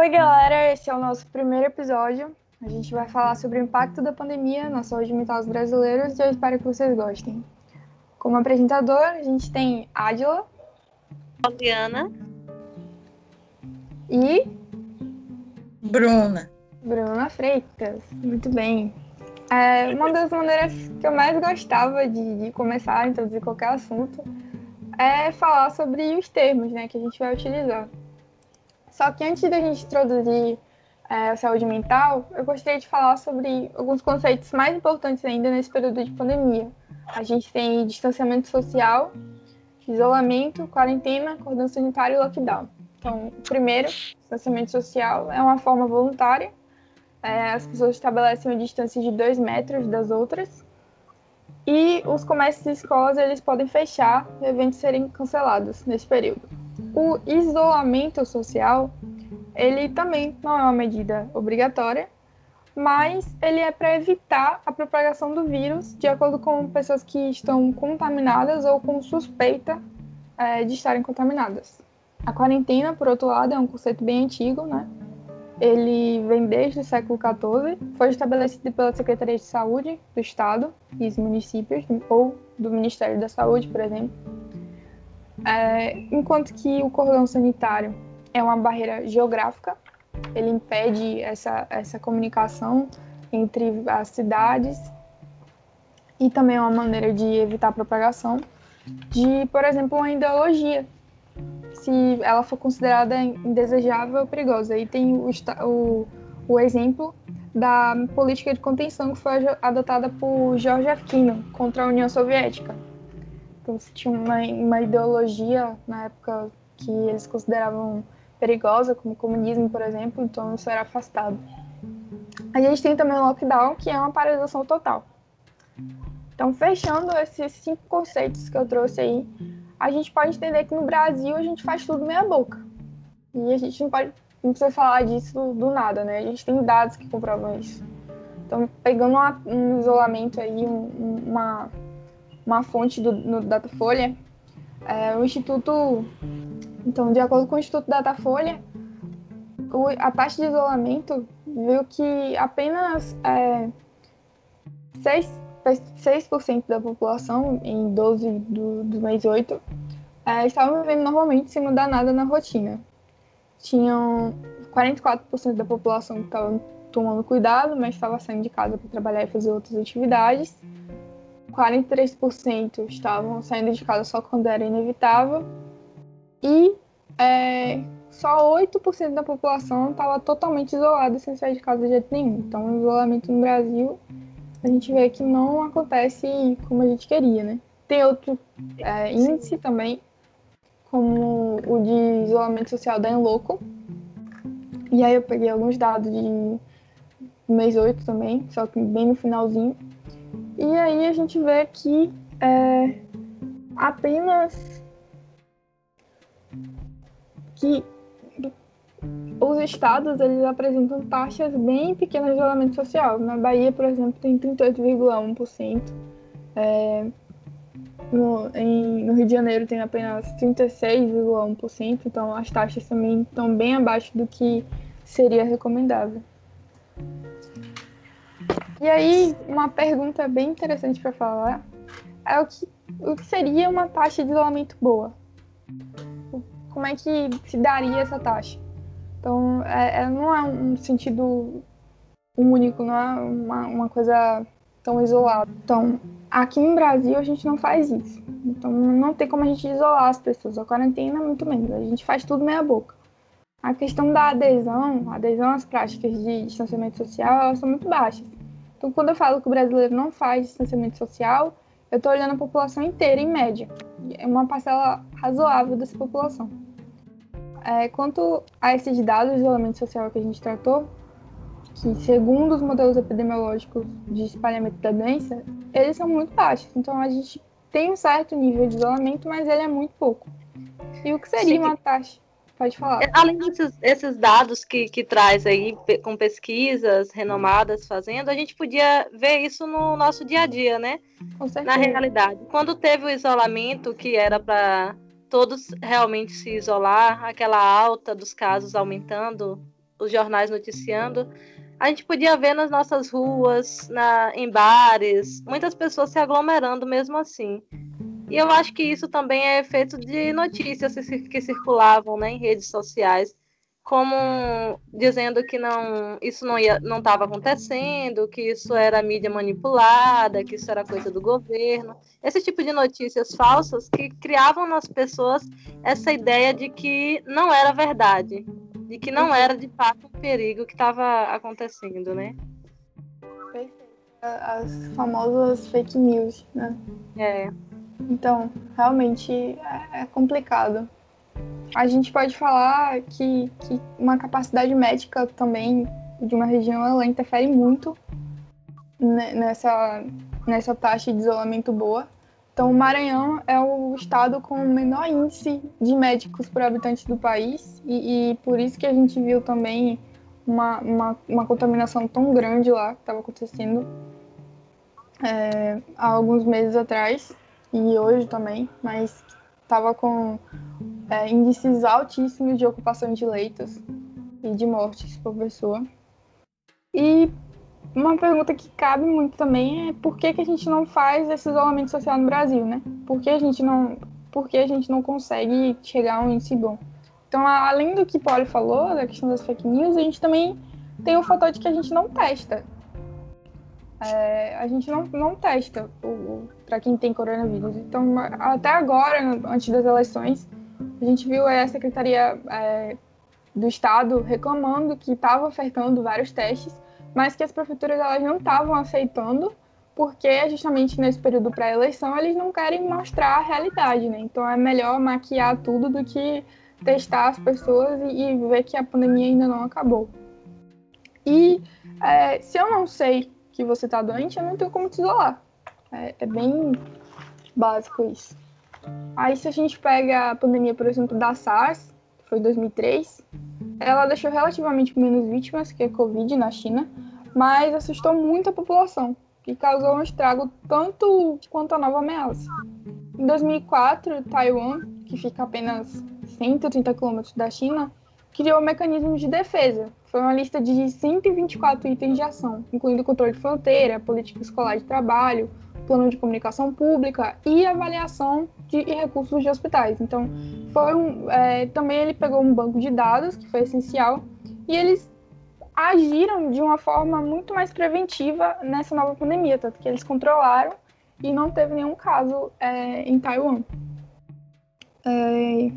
Oi, galera, esse é o nosso primeiro episódio. A gente vai falar sobre o impacto da pandemia na saúde mental dos brasileiros e eu espero que vocês gostem. Como apresentador, a gente tem Adila. Adriana. E. Bruna. Bruna Freitas. Muito bem. É, uma das maneiras que eu mais gostava de, de começar a introduzir qualquer assunto é falar sobre os termos né, que a gente vai utilizar. Só que antes da gente introduzir é, a saúde mental, eu gostaria de falar sobre alguns conceitos mais importantes ainda nesse período de pandemia. A gente tem distanciamento social, isolamento, quarentena, cordão sanitário e lockdown. Então, primeiro, distanciamento social, é uma forma voluntária é, as pessoas estabelecem uma distância de dois metros das outras. E os comércios e escolas eles podem fechar eventos serem cancelados nesse período. O isolamento social ele também não é uma medida obrigatória, mas ele é para evitar a propagação do vírus de acordo com pessoas que estão contaminadas ou com suspeita é, de estarem contaminadas. A quarentena, por outro lado, é um conceito bem antigo, né? ele vem desde o século XIV, foi estabelecido pela Secretaria de Saúde do Estado e os municípios, ou do Ministério da Saúde, por exemplo. É, enquanto que o cordão sanitário é uma barreira geográfica, ele impede essa, essa comunicação entre as cidades e também é uma maneira de evitar a propagação de, por exemplo, uma ideologia se ela for considerada indesejável ou perigosa. E tem o, o, o exemplo da política de contenção que foi adotada por George Afkino contra a União Soviética. Então, se tinha uma, uma ideologia na época que eles consideravam perigosa, como o comunismo, por exemplo, então isso era afastado. A gente tem também o lockdown, que é uma paralisação total. Então, fechando esses cinco conceitos que eu trouxe aí, a gente pode entender que no Brasil a gente faz tudo meia boca. E a gente não pode não precisa falar disso do nada, né? A gente tem dados que comprovam isso. Então, pegando uma, um isolamento aí, um, uma, uma fonte do, no Datafolha, é, o Instituto, então, de acordo com o Instituto Datafolha, o, a taxa de isolamento viu que apenas é, 6 6% da população, em 12 do, do mês 8, é, estavam vivendo normalmente sem mudar nada na rotina. Tinham 44% da população que estava tomando cuidado, mas estava saindo de casa para trabalhar e fazer outras atividades. 43% estavam saindo de casa só quando era inevitável. E é, só 8% da população estava totalmente isolada sem sair de casa de jeito nenhum. Então, o isolamento no Brasil a gente vê que não acontece como a gente queria, né? Tem outro é, índice também, como o de isolamento social da Enloco. E aí eu peguei alguns dados de mês 8 também, só que bem no finalzinho. E aí a gente vê que é, apenas que os estados eles apresentam taxas bem pequenas de isolamento social. Na Bahia, por exemplo, tem 38,1%. É, no, no Rio de Janeiro tem apenas 36,1%, então as taxas também estão bem abaixo do que seria recomendável. E aí, uma pergunta bem interessante para falar é o que, o que seria uma taxa de isolamento boa? Como é que se daria essa taxa? Então, é, é, não é um sentido único, não é uma, uma coisa tão isolada. Então, aqui no Brasil a gente não faz isso. Então, não tem como a gente isolar as pessoas. A quarentena, muito menos. A gente faz tudo meia boca. A questão da adesão, adesão às práticas de distanciamento social, elas são muito baixas. Então, quando eu falo que o brasileiro não faz distanciamento social, eu estou olhando a população inteira, em média. É uma parcela razoável dessa população. É, quanto a esses dados de isolamento social que a gente tratou, que segundo os modelos epidemiológicos de espalhamento da doença, eles são muito baixos. Então a gente tem um certo nível de isolamento, mas ele é muito pouco. E o que seria uma taxa? Pode falar. É, além desses esses dados que, que traz aí com pesquisas renomadas fazendo, a gente podia ver isso no nosso dia a dia, né? Com certeza. Na realidade. Quando teve o isolamento que era para todos realmente se isolar, aquela alta dos casos aumentando os jornais noticiando, a gente podia ver nas nossas ruas, na, em bares, muitas pessoas se aglomerando mesmo assim. E eu acho que isso também é efeito de notícias que circulavam né, em redes sociais, como dizendo que não, isso não não estava acontecendo, que isso era mídia manipulada, que isso era coisa do governo. Esse tipo de notícias falsas que criavam nas pessoas essa ideia de que não era verdade, de que não era de fato um perigo que estava acontecendo, né? As famosas fake news, né? É. Então, realmente é, é complicado. A gente pode falar que, que uma capacidade médica também de uma região ela interfere muito nessa, nessa taxa de isolamento boa. Então, o Maranhão é o estado com o menor índice de médicos por habitante do país, e, e por isso que a gente viu também uma, uma, uma contaminação tão grande lá que estava acontecendo é, há alguns meses atrás, e hoje também, mas estava com é, índices altíssimos de ocupação de leitos e de mortes por pessoa. E uma pergunta que cabe muito também é por que, que a gente não faz esse isolamento social no Brasil, né? Por que a gente não, por que a gente não consegue chegar a um índice bom? Então, além do que Paulo falou, da questão das fake news, a gente também tem o fator de que a gente não testa. É, a gente não, não testa para quem tem coronavírus. Então, até agora, antes das eleições, a gente viu a Secretaria é, do Estado reclamando que estava ofertando vários testes, mas que as prefeituras elas não estavam aceitando, porque justamente nesse período pré-eleição eles não querem mostrar a realidade, né? Então é melhor maquiar tudo do que testar as pessoas e, e ver que a pandemia ainda não acabou. E é, se eu não sei que você está doente, eu não tenho como te isolar. É, é bem básico isso. Aí se a gente pega a pandemia, por exemplo, da SARS, que foi 2003, ela deixou relativamente menos vítimas que a Covid na China, mas assustou muito a população e causou um estrago tanto quanto a nova ameaça. Em 2004, Taiwan, que fica apenas 130 quilômetros da China, criou mecanismos de defesa. Foi uma lista de 124 itens de ação, incluindo controle de fronteira, política escolar de trabalho, plano de comunicação pública e avaliação de recursos de hospitais. Então, foi um, é, também ele pegou um banco de dados, que foi essencial, e eles agiram de uma forma muito mais preventiva nessa nova pandemia, tanto que eles controlaram e não teve nenhum caso é, em Taiwan. É,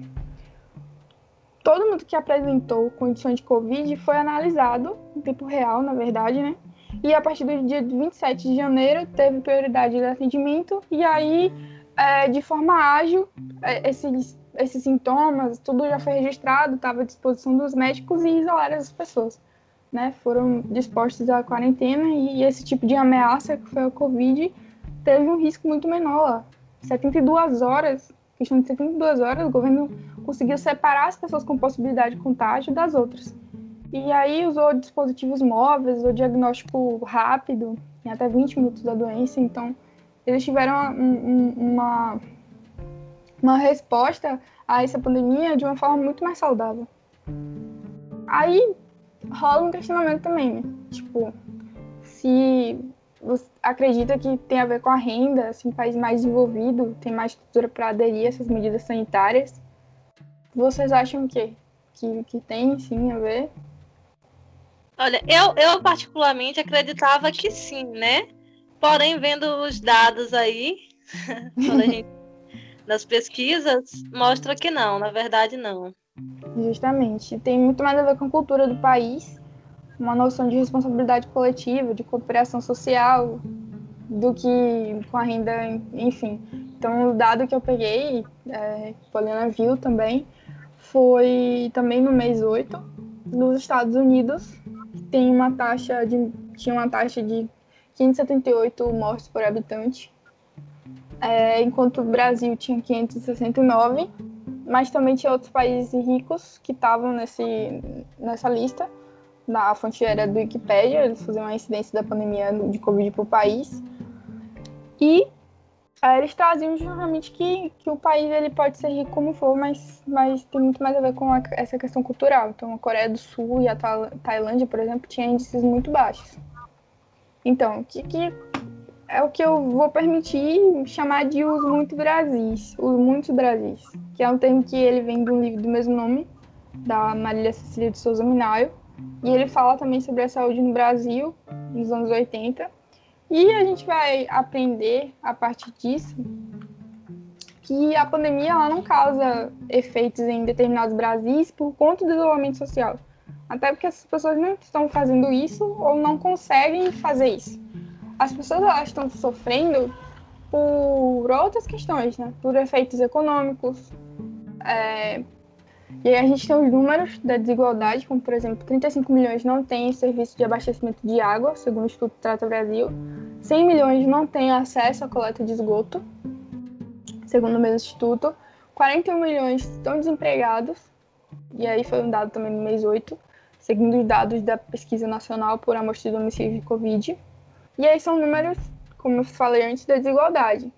todo mundo que apresentou condições de Covid foi analisado em tempo real, na verdade, né? E a partir do dia 27 de janeiro teve prioridade de atendimento e aí, é, de forma ágil, é, esses, esses sintomas, tudo já foi registrado, estava à disposição dos médicos e isolaram as pessoas. Né? Foram dispostos à quarentena e, esse tipo de ameaça, que foi a Covid, teve um risco muito menor lá. 72 horas, questão de 72 horas, o governo conseguiu separar as pessoas com possibilidade de contágio das outras. E aí usou dispositivos móveis, usou diagnóstico rápido, em até 20 minutos da doença. Então, eles tiveram uma, uma, uma resposta a essa pandemia de uma forma muito mais saudável. Aí rola um questionamento também, né? Tipo, se você acredita que tem a ver com a renda, assim, país mais desenvolvido tem mais estrutura para aderir a essas medidas sanitárias, vocês acham que, que, que tem sim a ver? Olha, eu, eu particularmente acreditava que sim, né? Porém, vendo os dados aí, gente, das pesquisas, mostra que não, na verdade não. Justamente. Tem muito mais a ver com a cultura do país, uma noção de responsabilidade coletiva, de cooperação social, do que com a renda, enfim. Então, o dado que eu peguei, é, Poliana viu também, foi também no mês 8, nos Estados Unidos, tem uma taxa de tinha uma taxa de 578 mortes por habitante, é, enquanto o Brasil tinha 569, mas também tinha outros países ricos que estavam nessa lista. Na fonte era do Wikipedia, eles faziam a incidência da pandemia de Covid para o país. E Aí eles traziam justamente que, que o país ele pode ser rico como for, mas, mas tem muito mais a ver com a, essa questão cultural. Então, a Coreia do Sul e a Tailândia, por exemplo, tinham índices muito baixos. Então, que, que é o que eu vou permitir chamar de os muitos Brasis, os muitos Brasis, que é um termo que ele vem de um livro do mesmo nome, da Marília Cecília de Souza Minayo, e ele fala também sobre a saúde no Brasil, nos anos 80, e a gente vai aprender a partir disso que a pandemia ela não causa efeitos em determinados Brasis por conta do isolamento social. Até porque as pessoas não estão fazendo isso ou não conseguem fazer isso. As pessoas elas estão sofrendo por outras questões, né? Por efeitos econômicos. É... E aí a gente tem os números da desigualdade, como por exemplo, 35 milhões não têm serviço de abastecimento de água, segundo o Instituto Trata Brasil. 100 milhões não têm acesso à coleta de esgoto, segundo o mesmo instituto. 41 milhões estão desempregados, e aí foi um dado também no mês 8, segundo os dados da Pesquisa Nacional por Amostra de Domicílio de Covid. E aí são números, como eu falei antes, da desigualdade.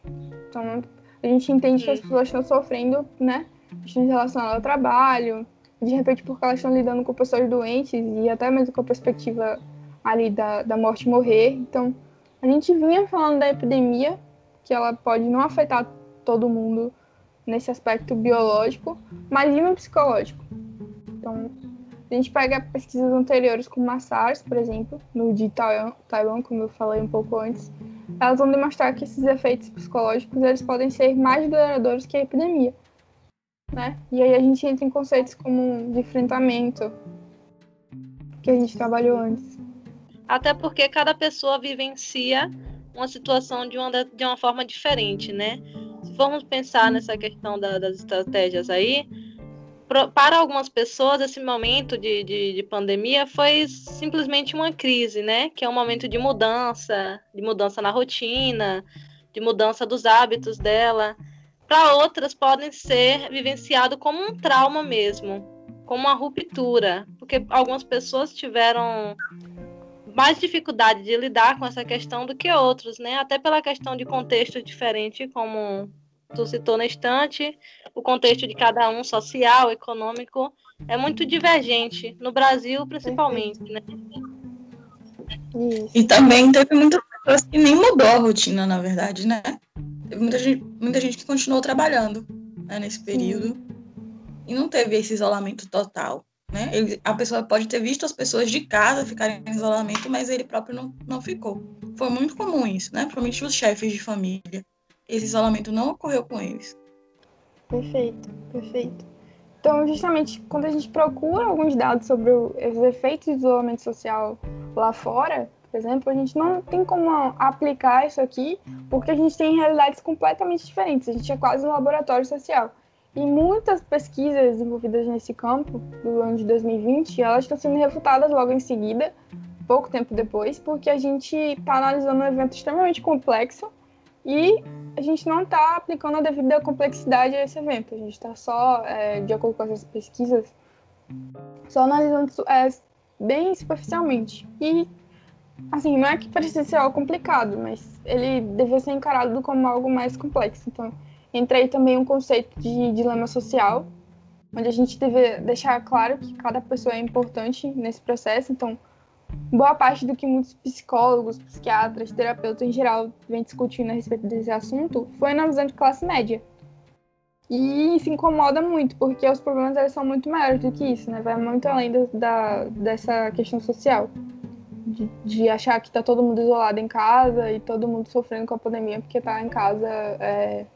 Então, a gente entende que as pessoas estão sofrendo, né, questões relacionadas ao trabalho, de repente porque elas estão lidando com pessoas doentes e até mesmo com a perspectiva ali da, da morte morrer. Então, a gente vinha falando da epidemia, que ela pode não afetar todo mundo nesse aspecto biológico, mas e no psicológico. Então, a gente pega pesquisas anteriores como a por exemplo, no de Taiwan, como eu falei um pouco antes, elas vão demonstrar que esses efeitos psicológicos eles podem ser mais duradouros que a epidemia. Né? E aí a gente entra em conceitos como de enfrentamento, que a gente trabalhou antes. Até porque cada pessoa vivencia uma situação de uma, de uma forma diferente, né? Se formos pensar nessa questão da, das estratégias aí, pro, para algumas pessoas esse momento de, de, de, pandemia foi simplesmente uma crise, né? Que é um momento de mudança, de mudança na rotina, de mudança dos hábitos dela. Para outras podem ser vivenciado como um trauma mesmo, como uma ruptura, porque algumas pessoas tiveram mais dificuldade de lidar com essa questão do que outros, né? Até pela questão de contexto diferente, como tu citou na estante, o contexto de cada um social, econômico, é muito divergente, no Brasil principalmente, né? E também teve muitas pessoas que nem mudou a rotina, na verdade, né? Teve muita gente, muita gente que continuou trabalhando né, nesse período Sim. e não teve esse isolamento total. Né? Ele, a pessoa pode ter visto as pessoas de casa ficarem em isolamento, mas ele próprio não, não ficou. Foi muito comum isso, né? Principalmente os chefes de família. Esse isolamento não ocorreu com eles. Perfeito, perfeito. Então, justamente, quando a gente procura alguns dados sobre os efeitos do isolamento social lá fora, por exemplo, a gente não tem como aplicar isso aqui, porque a gente tem realidades completamente diferentes. A gente é quase um laboratório social. E muitas pesquisas envolvidas nesse campo, do ano de 2020, elas estão sendo refutadas logo em seguida, pouco tempo depois, porque a gente está analisando um evento extremamente complexo e a gente não está aplicando a devida complexidade a esse evento. A gente está só, é, de acordo com essas pesquisas, só analisando é, bem superficialmente. E, assim, não é que precisa ser algo complicado, mas ele deve ser encarado como algo mais complexo. Então, Entra aí também um conceito de dilema social, onde a gente deve deixar claro que cada pessoa é importante nesse processo. Então, boa parte do que muitos psicólogos, psiquiatras, terapeutas em geral vem discutindo a respeito desse assunto foi na visão de classe média. E se incomoda muito, porque os problemas eles são muito maiores do que isso, né? Vai muito além da, dessa questão social. De, de achar que está todo mundo isolado em casa e todo mundo sofrendo com a pandemia porque está em casa é,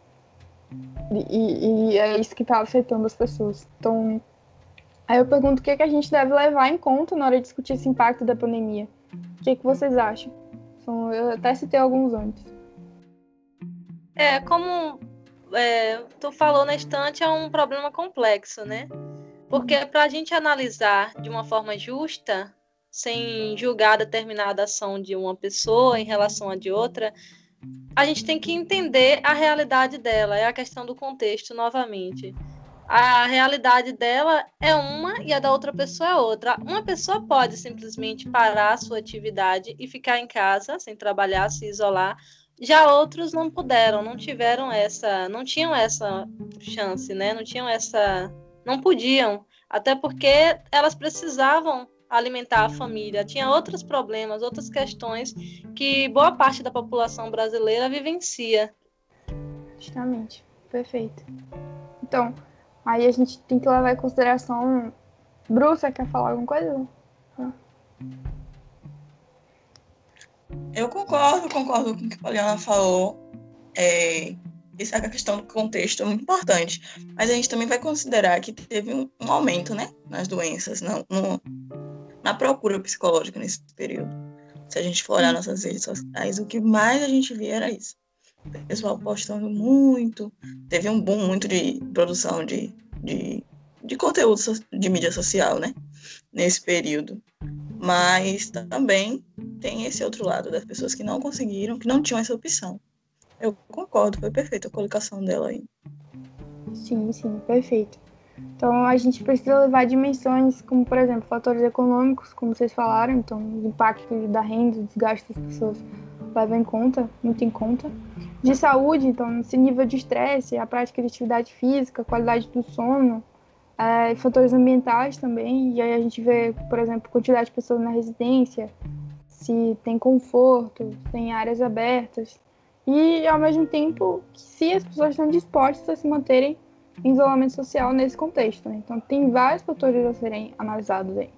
e, e é isso que está afetando as pessoas. Então, aí eu pergunto o que, é que a gente deve levar em conta na hora de discutir esse impacto da pandemia. O que, é que vocês acham? Então, eu até citei alguns antes. É, como é, tu falou na estante, é um problema complexo, né? Porque para a gente analisar de uma forma justa, sem julgar determinada ação de uma pessoa em relação a de outra, a gente tem que entender a realidade dela, é a questão do contexto novamente. A realidade dela é uma e a da outra pessoa é outra. Uma pessoa pode simplesmente parar a sua atividade e ficar em casa, sem trabalhar, se isolar, Já outros não puderam, não tiveram essa, não tinham essa chance, né? Não tinham essa, não podiam, até porque elas precisavam alimentar a família. Tinha outros problemas, outras questões que boa parte da população brasileira vivencia. Justamente, perfeito. Então, aí a gente tem que levar em consideração. Bruce, quer falar alguma coisa? Eu concordo, concordo com o que a Poliana falou. É, essa é questão do contexto é muito importante. Mas a gente também vai considerar que teve um, um aumento né, nas doenças, no, no, na procura psicológica nesse período. Se a gente for olhar nossas redes sociais, o que mais a gente via era isso. O pessoal postando muito, teve um boom muito de produção de, de, de conteúdo de mídia social, né? Nesse período. Mas também tem esse outro lado das pessoas que não conseguiram, que não tinham essa opção. Eu concordo, foi perfeita a colocação dela aí. Sim, sim, perfeito. Então a gente precisa levar dimensões como, por exemplo, fatores econômicos, como vocês falaram, então o impacto da renda, o desgaste das pessoas leva em conta, muito em conta. De saúde, então esse nível de estresse, a prática de atividade física, qualidade do sono, é, fatores ambientais também, e aí a gente vê, por exemplo, quantidade de pessoas na residência, se tem conforto, se tem áreas abertas, e ao mesmo tempo se as pessoas estão dispostas a se manterem em isolamento social nesse contexto. Né? Então tem vários fatores a serem analisados aí.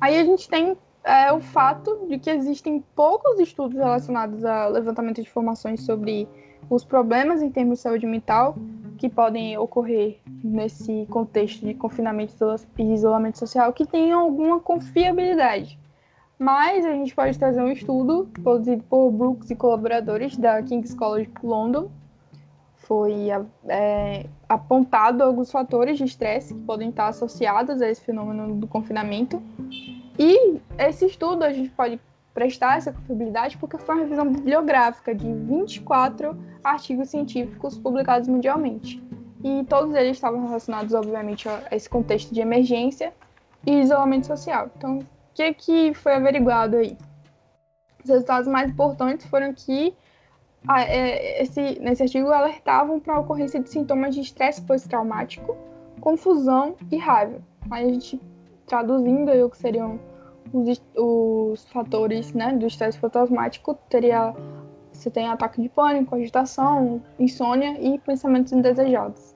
Aí a gente tem é, o fato de que existem poucos estudos relacionados ao levantamento de informações sobre os problemas em termos de saúde mental que podem ocorrer nesse contexto de confinamento e isolamento social que tenham alguma confiabilidade. Mas a gente pode trazer um estudo produzido por Brooks e colaboradores da King's College London. Foi é, apontado alguns fatores de estresse que podem estar associados a esse fenômeno do confinamento. E esse estudo a gente pode prestar essa confiabilidade porque foi uma revisão bibliográfica de 24 artigos científicos publicados mundialmente. E todos eles estavam relacionados, obviamente, a esse contexto de emergência e isolamento social. Então, o que, que foi averiguado aí? Os resultados mais importantes foram que a, é, esse, nesse artigo alertavam para a ocorrência de sintomas de estresse pós-traumático, confusão e raiva. Aí a gente traduzindo aí o que seriam os, os fatores né, do estresse pós-traumático, teria você tem ataque de pânico, agitação, insônia e pensamentos indesejados.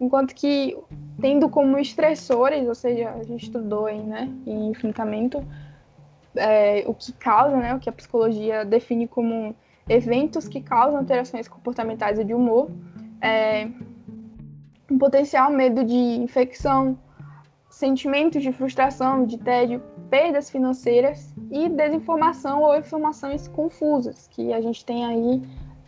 Enquanto que, tendo como estressores, ou seja, a gente estudou aí, né, em enfrentamento, é, o que causa, né, o que a psicologia define como eventos que causam alterações comportamentais e de humor, é, um potencial medo de infecção, sentimentos de frustração, de tédio, perdas financeiras e desinformação ou informações confusas, que a gente tem aí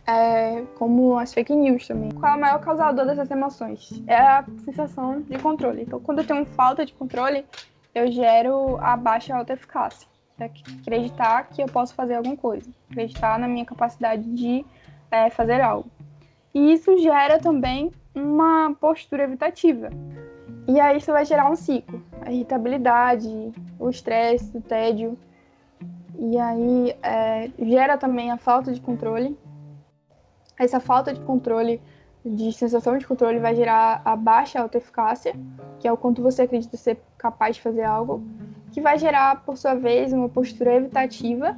é, como as fake news também. Qual é o maior causador dessas emoções? É a sensação de controle. Então, quando eu tenho falta de controle, eu gero a baixa autoeficácia. Acreditar que eu posso fazer alguma coisa, acreditar na minha capacidade de é, fazer algo. E isso gera também uma postura evitativa. E aí isso vai gerar um ciclo. A irritabilidade, o estresse, o tédio. E aí é, gera também a falta de controle. Essa falta de controle, de sensação de controle, vai gerar a baixa autoeficácia, que é o quanto você acredita ser capaz de fazer algo, que vai gerar, por sua vez, uma postura evitativa.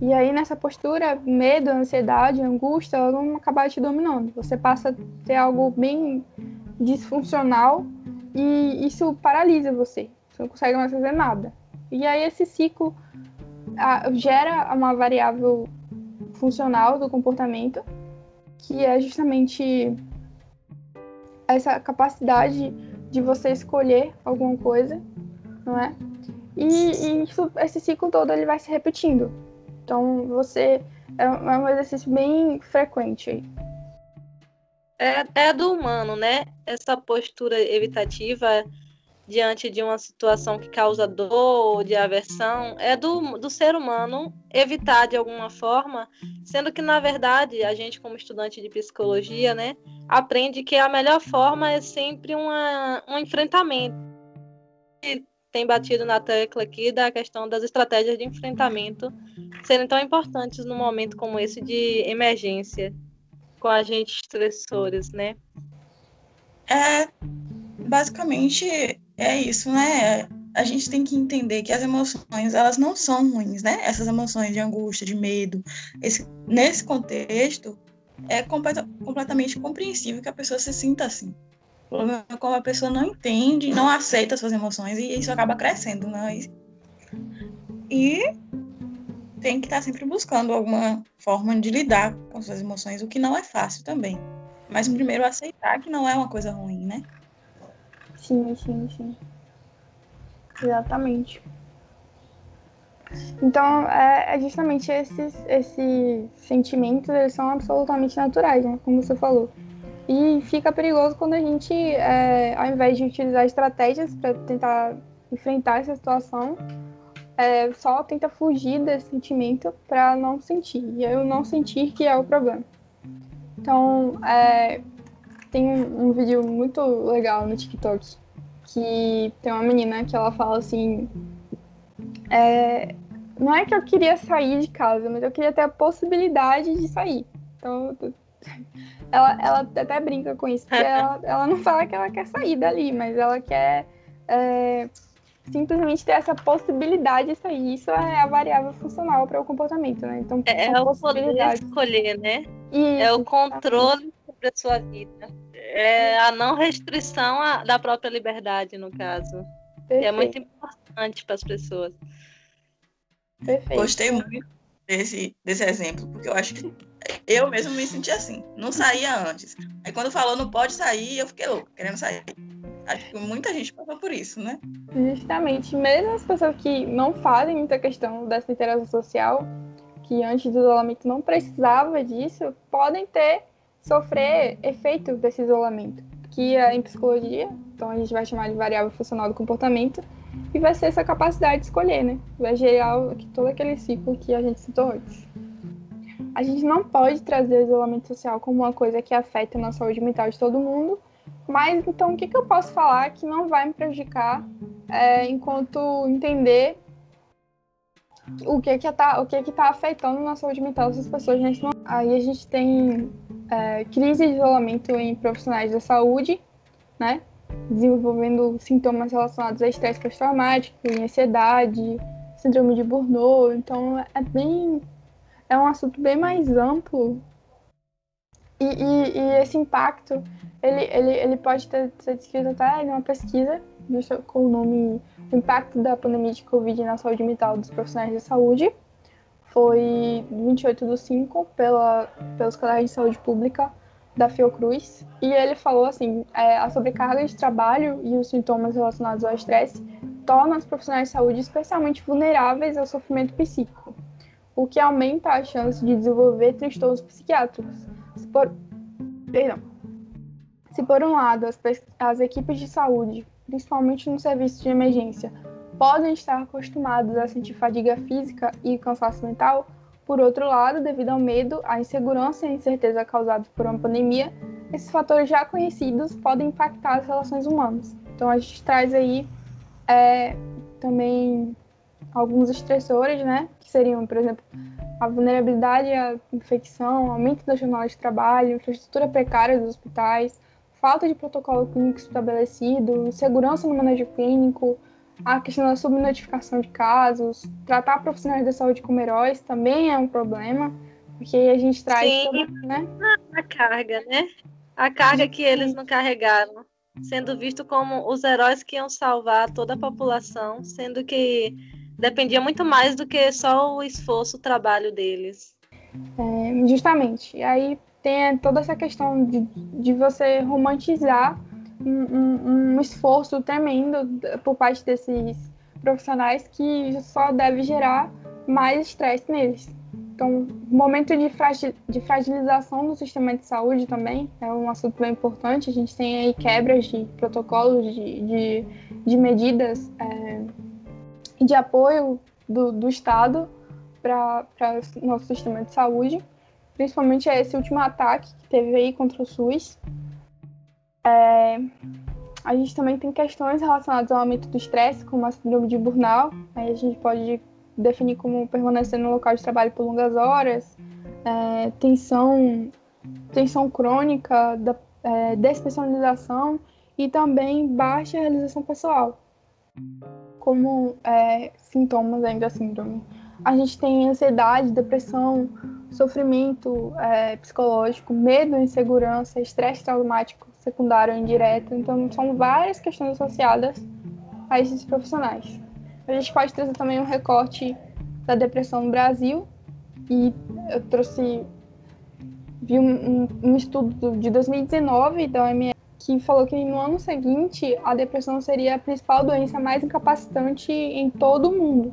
E aí, nessa postura, medo, ansiedade, angústia, vão acabar te dominando. Você passa a ter algo bem disfuncional e isso paralisa você. Você não consegue mais fazer nada. E aí esse ciclo a, gera uma variável funcional do comportamento, que é justamente essa capacidade de você escolher alguma coisa, não é? E, e isso, esse ciclo todo ele vai se repetindo. Então você é um exercício bem frequente aí é, é do humano, né? Essa postura evitativa diante de uma situação que causa dor, de aversão, é do, do ser humano evitar de alguma forma, sendo que, na verdade, a gente, como estudante de psicologia, né, aprende que a melhor forma é sempre uma, um enfrentamento. E tem batido na tecla aqui da questão das estratégias de enfrentamento serem tão importantes num momento como esse de emergência, com agentes estressores, né? É, basicamente é isso, né? A gente tem que entender que as emoções, elas não são ruins, né? Essas emoções de angústia, de medo, esse, nesse contexto, é completa, completamente compreensível que a pessoa se sinta assim. O problema é quando a pessoa não entende, não aceita suas emoções e isso acaba crescendo, né? E tem que estar sempre buscando alguma forma de lidar com suas emoções, o que não é fácil também. Mas primeiro aceitar que não é uma coisa ruim, né? Sim, sim, sim. Exatamente. Então, é, é justamente esses, esses sentimentos, eles são absolutamente naturais, né? Como você falou. E fica perigoso quando a gente, é, ao invés de utilizar estratégias para tentar enfrentar essa situação, é, só tenta fugir desse sentimento para não sentir. E o não sentir que é o problema. Então, é, tem um vídeo muito legal no TikTok que tem uma menina que ela fala assim. É, não é que eu queria sair de casa, mas eu queria ter a possibilidade de sair. Então, ela, ela até brinca com isso, porque ela, ela não fala que ela quer sair dali, mas ela quer é, simplesmente ter essa possibilidade de sair. Isso é a variável funcional para o comportamento, né? Então, é, é o poder escolher, né? Isso, é o controle sobre a sua vida. É a não restrição a, da própria liberdade, no caso. Perfeito. é muito importante para as pessoas. Perfeito. Gostei muito desse, desse exemplo, porque eu acho que eu mesmo me senti assim. Não saía antes. Aí quando falou não pode sair, eu fiquei louco, querendo sair. Acho que muita gente passou por isso, né? Justamente. Mesmo as pessoas que não fazem muita questão dessa interação social, que antes do isolamento não precisava disso, podem ter, sofrer efeitos desse isolamento. Que é em psicologia, então a gente vai chamar de variável funcional do comportamento, e vai ser essa capacidade de escolher, né? Vai gerar todo aquele ciclo que a gente citou antes. A gente não pode trazer o isolamento social como uma coisa que afeta a saúde mental de todo mundo, mas então o que, que eu posso falar que não vai me prejudicar é, enquanto entender o que que tá, o que que tá afetando na saúde mental dessas pessoas. A não... Aí a gente tem é, crise de isolamento em profissionais da saúde, né? desenvolvendo sintomas relacionados a estresse pós-traumático, ansiedade, síndrome de Burnout. Então é bem é um assunto bem mais amplo. E, e, e esse impacto ele, ele, ele pode ter, ser descrito até em uma pesquisa com o nome o impacto da pandemia de Covid na saúde mental dos profissionais de saúde. Foi 28 do 5 pela, pelos canais de saúde pública da Fiocruz, e ele falou assim: é, a sobrecarga de trabalho e os sintomas relacionados ao estresse tornam os profissionais de saúde especialmente vulneráveis ao sofrimento psíquico, o que aumenta a chance de desenvolver transtornos psiquiátricos. Se por, perdão. Se por um lado as, as equipes de saúde, principalmente no serviço de emergência, podem estar acostumados a sentir fadiga física e cansaço mental, por outro lado, devido ao medo, à insegurança e à incerteza causados por uma pandemia, esses fatores já conhecidos podem impactar as relações humanas. Então a gente traz aí é, também alguns estressores, né? Que seriam, por exemplo, a vulnerabilidade à infecção, aumento da jornada de trabalho, infraestrutura precária dos hospitais, falta de protocolo clínico estabelecido, segurança no manejo clínico, a questão da subnotificação de casos, tratar profissionais da saúde como heróis também é um problema, porque a gente traz Sim, toda, né? a carga, né? A carga que eles não carregaram, sendo visto como os heróis que iam salvar toda a população, sendo que dependia muito mais do que só o esforço, o trabalho deles. É, justamente. E aí tem toda essa questão de, de você romantizar um, um, esforço tremendo por parte desses profissionais que só deve gerar mais estresse neles. Então, momento de, fragil, de fragilização do sistema de saúde também é um assunto bem importante. A gente tem aí quebras de protocolos, de, de, de medidas é, de apoio do, do Estado para o nosso sistema de saúde, principalmente esse último ataque que teve aí contra o SUS, é, a gente também tem questões relacionadas ao aumento do estresse, como a síndrome de burnout. Aí a gente pode definir como permanecer no local de trabalho por longas horas, é, tensão, tensão crônica, da, é, despessoalização e também baixa realização pessoal, como é, sintomas ainda da síndrome. A gente tem ansiedade, depressão, sofrimento é, psicológico, medo, insegurança, estresse traumático secundário ou indireto. Então, são várias questões associadas a esses profissionais. A gente pode trazer também um recorte da depressão no Brasil e eu trouxe vi um, um, um estudo de 2019 da OMS que falou que no ano seguinte a depressão seria a principal doença mais incapacitante em todo o mundo.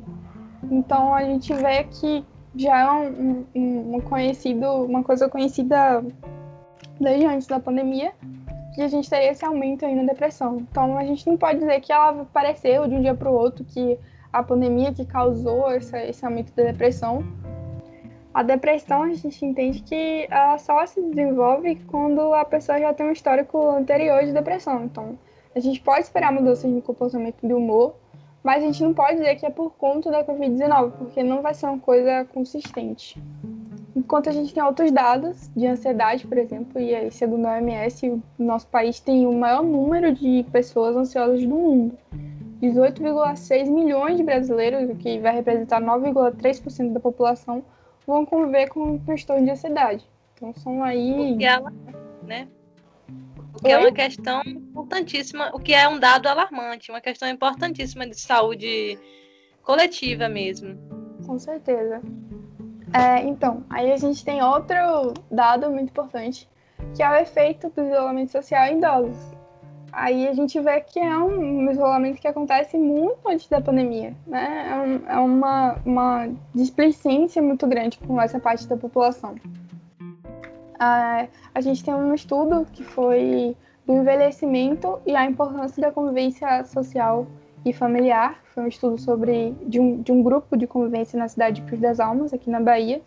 Então a gente vê que já é um, um, um conhecido, uma coisa conhecida desde antes da pandemia, que a gente teria esse aumento aí na depressão. Então a gente não pode dizer que ela apareceu de um dia para o outro, que a pandemia que causou essa, esse aumento da depressão. A depressão a gente entende que ela só se desenvolve quando a pessoa já tem um histórico anterior de depressão. Então a gente pode esperar mudanças no comportamento do humor, mas a gente não pode dizer que é por conta da Covid-19, porque não vai ser uma coisa consistente. Enquanto a gente tem outros dados de ansiedade, por exemplo, e aí, segundo a OMS, o nosso país tem o maior número de pessoas ansiosas do mundo. 18,6 milhões de brasileiros, o que vai representar 9,3% da população, vão conviver com transtorno de ansiedade. Então são aí. Porque ela, né? O que é uma questão importantíssima, o que é um dado alarmante, uma questão importantíssima de saúde coletiva mesmo. Com certeza. É, então, aí a gente tem outro dado muito importante, que é o efeito do isolamento social em idosos. Aí a gente vê que é um isolamento que acontece muito antes da pandemia, né? É, um, é uma, uma displicência muito grande com essa parte da população. Uh, a gente tem um estudo que foi do envelhecimento e a importância da convivência social e familiar. Foi um estudo sobre de um, de um grupo de convivência na cidade de Cruz das Almas, aqui na Bahia.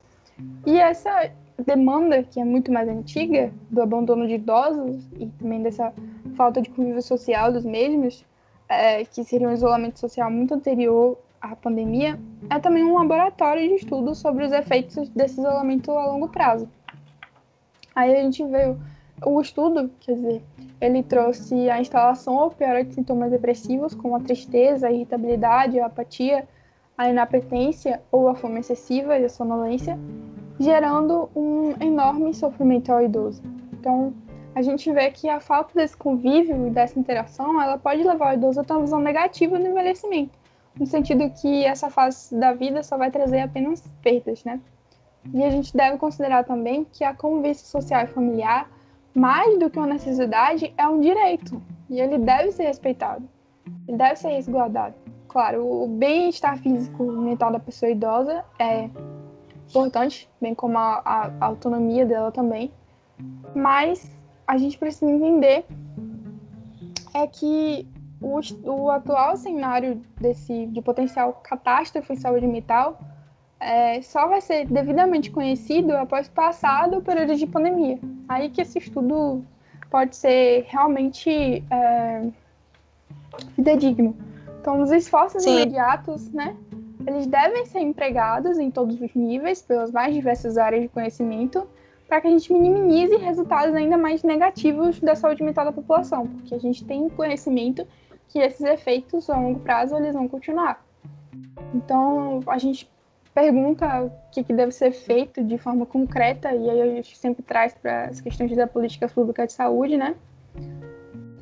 E essa demanda, que é muito mais antiga, do abandono de idosos e também dessa falta de convívio social dos mesmos, é, que seria um isolamento social muito anterior à pandemia, é também um laboratório de estudo sobre os efeitos desse isolamento a longo prazo. Aí a gente vê o estudo, quer dizer, ele trouxe a instalação ou piora de sintomas depressivos, como a tristeza, a irritabilidade, a apatia, a inapetência ou a fome excessiva e a sonolência, gerando um enorme sofrimento ao idoso. Então, a gente vê que a falta desse convívio e dessa interação, ela pode levar o idoso a ter uma visão negativa do envelhecimento, no sentido que essa fase da vida só vai trazer apenas perdas, né? E a gente deve considerar também que a convivência social e familiar, mais do que uma necessidade, é um direito. E ele deve ser respeitado. Ele deve ser resguardado. Claro, o bem-estar físico e mental da pessoa idosa é importante, bem como a, a, autonomia dela também. Mas a gente precisa entender é que o, o atual cenário desse, de potencial catástrofe em saúde mental é, só vai ser devidamente conhecido após passado o período de pandemia. Aí que esse estudo pode ser realmente é, fidedigno. Então, os esforços Sim. imediatos, né, eles devem ser empregados em todos os níveis, pelas mais diversas áreas de conhecimento, para que a gente minimize resultados ainda mais negativos da saúde mental da população, porque a gente tem conhecimento que esses efeitos a longo prazo eles vão continuar. Então, a gente pergunta o que, que, deve ser feito de forma concreta, e aí a gente sempre traz para as questões da política pública de saúde, né?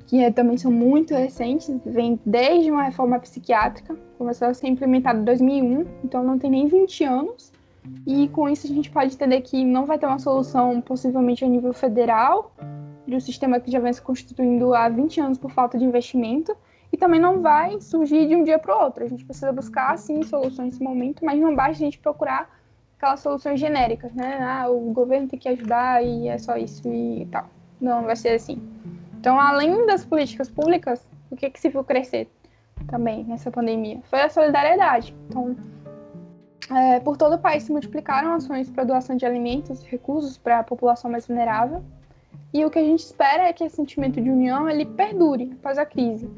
Que é, também são muito recentes, vem desde uma reforma psiquiátrica, começou a ser implementada em 2001, então não tem nem 20 anos, e com isso a gente pode entender que não vai ter uma solução possivelmente a nível federal, de um sistema que já vem se constituindo há 20 anos por falta de investimento, e também não vai surgir de um dia para o outro. A gente precisa buscar, sim, soluções nesse momento, mas não basta a gente procurar aquelas soluções genéricas, né? Ah, o governo tem que ajudar e é só isso e tal. Não vai ser assim. Então, além das políticas públicas, o que, que se viu crescer também nessa pandemia? Foi a solidariedade. Então, é, por todo o país se multiplicaram ações para doação de alimentos e recursos para a população mais vulnerável. E o que a gente espera é que esse sentimento de união ele perdure após a crise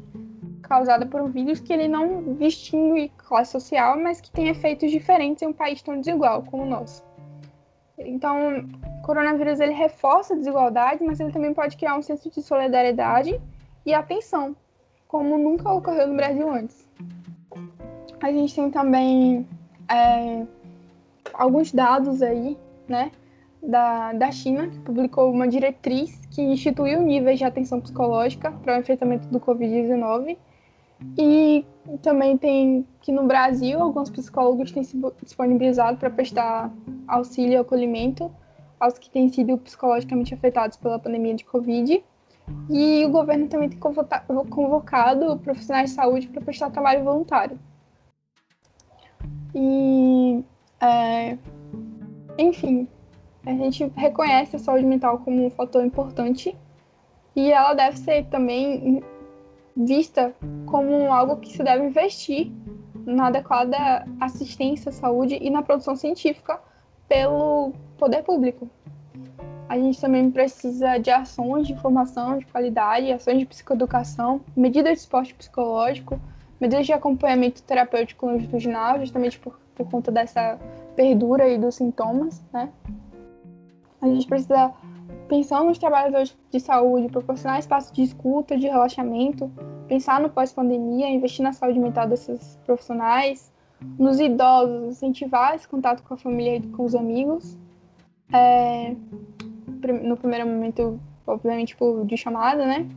causada por um vírus que ele não distingue classe social, mas que tem efeitos diferentes em um país tão desigual como o nosso. Então, o coronavírus ele reforça a desigualdade, mas ele também pode criar um senso de solidariedade e atenção, como nunca ocorreu no Brasil antes. A gente tem também é, alguns dados aí, né, da, da China, que publicou uma diretriz que instituiu níveis de atenção psicológica para o enfrentamento do Covid-19. E também tem que no Brasil alguns psicólogos têm se disponibilizado para prestar auxílio e acolhimento aos que têm sido psicologicamente afetados pela pandemia de Covid. E o governo também tem convocado profissionais de saúde para prestar trabalho voluntário. E, é, enfim, a gente reconhece a saúde mental como um fator importante e ela deve ser também vista como algo que se deve investir na adequada assistência à saúde e na produção científica pelo poder público. A gente também precisa de ações de formação de qualidade, ações de psicoeducação, medidas de esporte psicológico, medidas de acompanhamento terapêutico longitudinal, justamente por, por conta dessa perdura aí dos sintomas, né? A gente precisa pensar nos trabalhadores de saúde, proporcionar espaço de escuta, de relaxamento, pensar no pós-pandemia, investir na saúde mental desses profissionais, nos idosos, incentivar esse contato com a família e com os amigos. É, no primeiro momento, obviamente, por de chamada, né?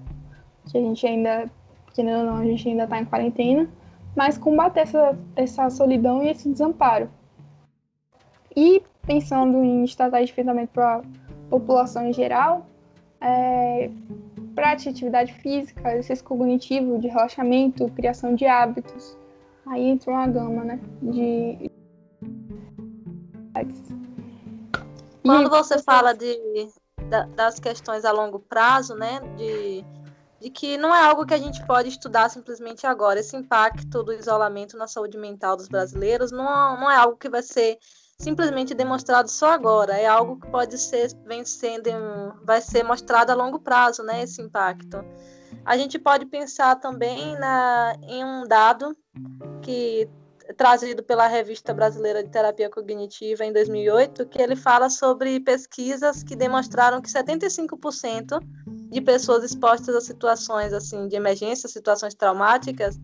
Que a gente ainda, querendo ou não, a gente ainda está em quarentena, mas combater essa, essa solidão e esse desamparo. E pensando em estratégias de enfrentamento para a população em geral, é, prática de atividade física, exercício cognitivo, de relaxamento, criação de hábitos. Aí entra uma gama né, de. Quando você fala de, das questões a longo prazo, né, de, de que não é algo que a gente pode estudar simplesmente agora. Esse impacto do isolamento na saúde mental dos brasileiros não, não é algo que vai ser simplesmente demonstrado só agora, é algo que pode ser vencendo, vai ser mostrado a longo prazo, né, esse impacto. A gente pode pensar também na, em um dado que trazido pela Revista Brasileira de Terapia Cognitiva em 2008, que ele fala sobre pesquisas que demonstraram que 75% de pessoas expostas a situações assim de emergência, situações traumáticas,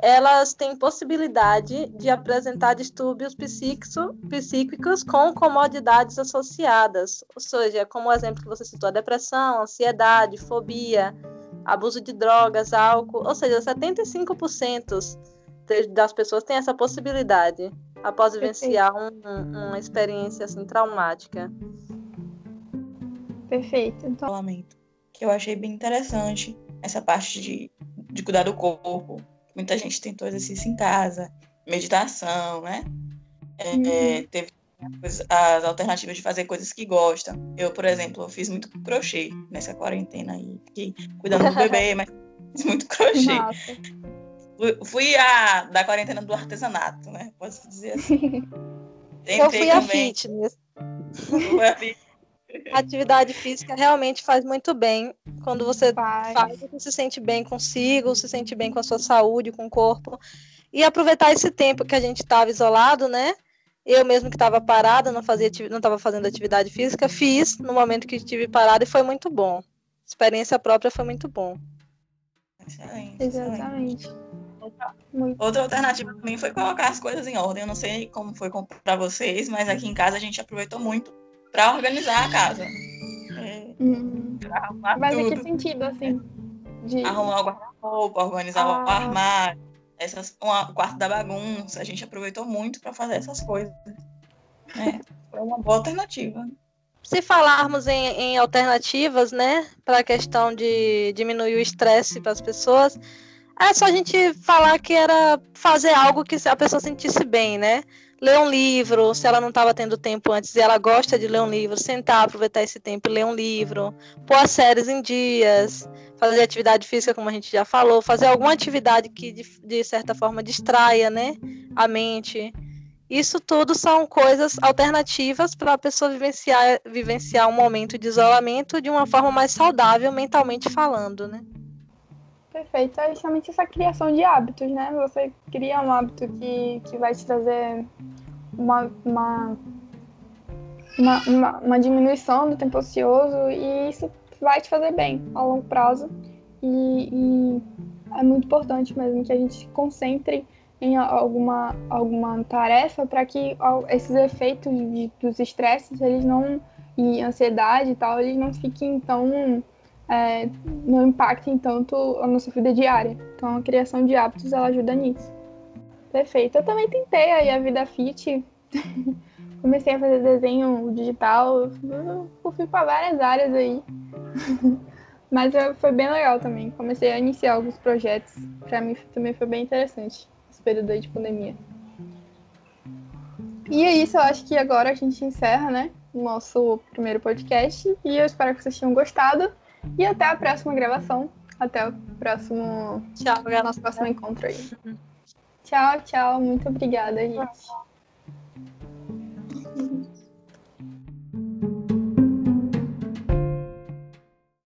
elas têm possibilidade de apresentar distúrbios psíquicos com comodidades associadas, ou seja, como o exemplo que você citou, a depressão, ansiedade, fobia, abuso de drogas, álcool, ou seja, 75% das pessoas têm essa possibilidade após vivenciar um, uma experiência assim traumática. Perfeito. Então, que eu achei bem interessante essa parte de, de cuidar do corpo, Muita gente tentou exercício em casa, meditação, né? É, é, teve as alternativas de fazer coisas que gosta. Eu, por exemplo, eu fiz muito crochê nessa quarentena aí, fiquei cuidando do bebê, mas fiz muito crochê. Fui, fui a da quarentena do artesanato, né? Posso dizer assim. Tentei eu fui também. a fitness. Foi a fitness. Atividade física realmente faz muito bem. Quando você faz. faz, você se sente bem consigo, se sente bem com a sua saúde, com o corpo. E aproveitar esse tempo que a gente estava isolado, né? Eu mesmo que estava parada, não fazia não estava fazendo atividade física, fiz no momento que estive parada e foi muito bom. Experiência própria foi muito bom. Excelente. Exatamente. Outra, outra alternativa também foi colocar as coisas em ordem. Eu não sei como foi para vocês, mas aqui em casa a gente aproveitou muito para organizar a casa. É, hum. Mas tudo. em que sentido, assim? De... Arrumar o guarda-roupa, organizar ah. o armário, essas, uma, o quarto da bagunça. A gente aproveitou muito para fazer essas coisas. É, foi uma boa alternativa. Se falarmos em, em alternativas, né, para a questão de diminuir o estresse para as pessoas, é só a gente falar que era fazer algo que a pessoa sentisse bem, né? Ler um livro, se ela não estava tendo tempo antes e ela gosta de ler um livro, sentar, aproveitar esse tempo e ler um livro, pôr as séries em dias, fazer atividade física, como a gente já falou, fazer alguma atividade que de, de certa forma distraia, né, a mente. Isso tudo são coisas alternativas para a pessoa vivenciar, vivenciar um momento de isolamento de uma forma mais saudável, mentalmente falando, né? Perfeito. É justamente essa criação de hábitos, né? Você cria um hábito que, que vai te trazer uma, uma, uma, uma, uma diminuição do tempo ocioso e isso vai te fazer bem a longo prazo. E, e é muito importante mesmo que a gente se concentre em alguma, alguma tarefa para que esses efeitos de, dos estresses eles não e ansiedade e tal eles não fiquem tão é, não impactem tanto a nossa vida diária. Então, a criação de hábitos ela ajuda nisso. Perfeito. Eu também tentei aí a vida fit. Comecei a fazer desenho digital, eu fui para várias áreas aí. Mas foi bem legal também. Comecei a iniciar alguns projetos. Para mim também foi bem interessante esse período aí de pandemia. E é isso, eu acho que agora a gente encerra, né? O nosso primeiro podcast. E eu espero que vocês tenham gostado. E até a próxima gravação. Até o próximo. Tchau, Nosso próximo encontro aí. Tchau, tchau. Muito obrigada, gente.